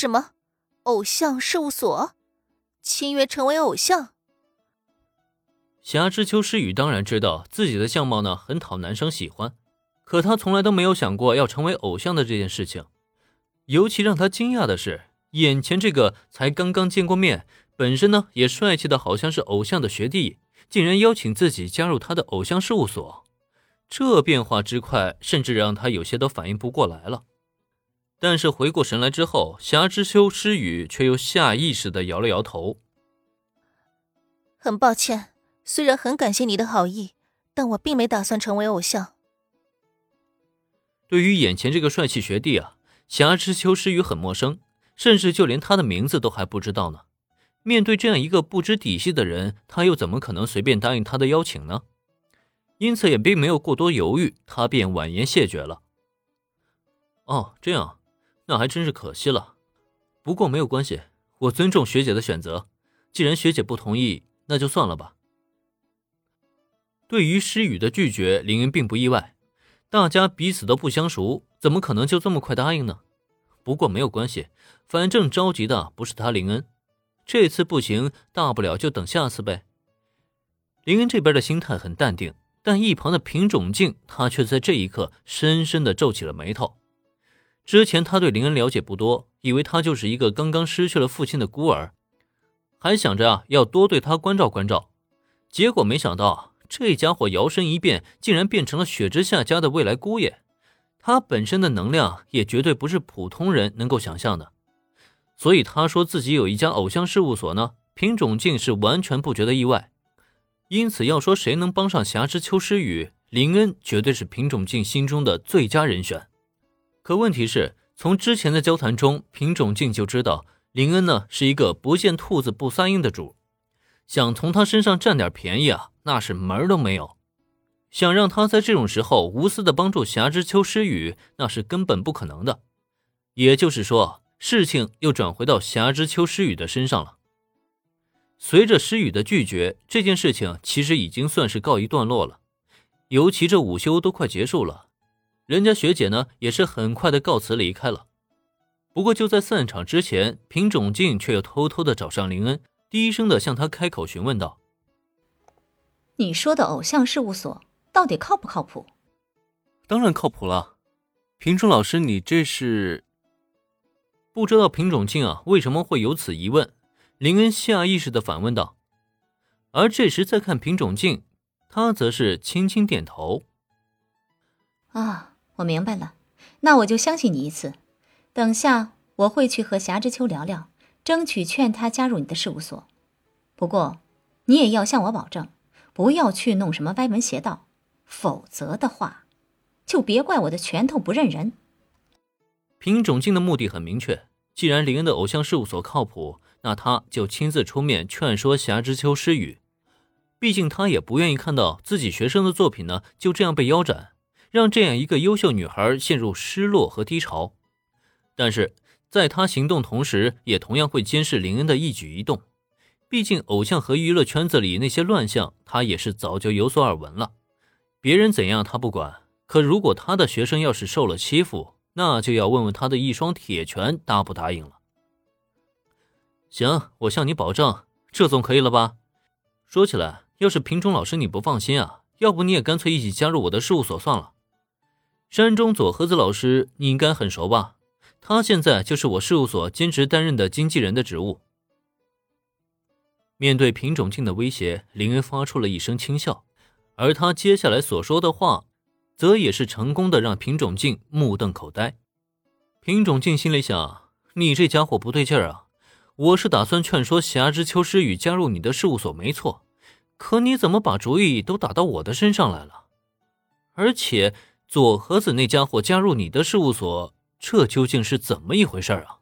什么？偶像事务所？签约成为偶像？霞之秋诗雨当然知道自己的相貌呢很讨男生喜欢，可他从来都没有想过要成为偶像的这件事情。尤其让他惊讶的是，眼前这个才刚刚见过面，本身呢也帅气的好像是偶像的学弟，竟然邀请自己加入他的偶像事务所。这变化之快，甚至让他有些都反应不过来了。但是回过神来之后，霞之秋诗雨却又下意识的摇了摇头。很抱歉，虽然很感谢你的好意，但我并没打算成为偶像。对于眼前这个帅气学弟啊，霞之秋诗雨很陌生，甚至就连他的名字都还不知道呢。面对这样一个不知底细的人，他又怎么可能随便答应他的邀请呢？因此也并没有过多犹豫，他便婉言谢绝了。哦，这样。那还真是可惜了，不过没有关系，我尊重学姐的选择。既然学姐不同意，那就算了吧。对于诗雨的拒绝，林恩并不意外。大家彼此都不相熟，怎么可能就这么快答应呢？不过没有关系，反正着急的不是他林恩。这次不行，大不了就等下次呗。林恩这边的心态很淡定，但一旁的平种静，他却在这一刻深深的皱起了眉头。之前他对林恩了解不多，以为他就是一个刚刚失去了父亲的孤儿，还想着啊要多对他关照关照。结果没想到这家伙摇身一变，竟然变成了雪之下家的未来姑爷。他本身的能量也绝对不是普通人能够想象的，所以他说自己有一家偶像事务所呢，品种静是完全不觉得意外。因此要说谁能帮上霞之秋诗雨，林恩绝对是品种静心中的最佳人选。可问题是，从之前的交谈中，品种静就知道林恩呢是一个不见兔子不撒鹰的主，想从他身上占点便宜啊，那是门儿都没有。想让他在这种时候无私的帮助霞之秋诗语，那是根本不可能的。也就是说，事情又转回到霞之秋诗语的身上了。随着诗雨的拒绝，这件事情其实已经算是告一段落了。尤其这午休都快结束了。人家学姐呢，也是很快的告辞离开了。不过就在散场之前，品种静却又偷偷的找上林恩，低声的向他开口询问道：“你说的偶像事务所到底靠不靠谱？”“当然靠谱了。”“品种老师，你这是？”不知道品种静啊为什么会有此疑问，林恩下意识的反问道。而这时再看品种静，他则是轻轻点头。啊。我明白了，那我就相信你一次。等下我会去和霞之秋聊聊，争取劝他加入你的事务所。不过，你也要向我保证，不要去弄什么歪门邪道，否则的话，就别怪我的拳头不认人。品种静的目的很明确，既然林恩的偶像事务所靠谱，那他就亲自出面劝说霞之秋失语。毕竟他也不愿意看到自己学生的作品呢就这样被腰斩。让这样一个优秀女孩陷入失落和低潮，但是在她行动同时，也同样会监视林恩的一举一动。毕竟，偶像和娱乐圈子里那些乱象，她也是早就有所耳闻了。别人怎样她不管，可如果她的学生要是受了欺负，那就要问问她的一双铁拳答不答应了。行，我向你保证，这总可以了吧？说起来，要是平中老师你不放心啊，要不你也干脆一起加入我的事务所算了。山中佐和子老师，你应该很熟吧？他现在就是我事务所兼职担任的经纪人的职务。面对品种静的威胁，林恩发出了一声轻笑，而他接下来所说的话，则也是成功的让品种静目瞪口呆。品种静心里想：你这家伙不对劲儿啊！我是打算劝说霞之秋诗雨加入你的事务所，没错，可你怎么把主意都打到我的身上来了？而且。左和子那家伙加入你的事务所，这究竟是怎么一回事啊？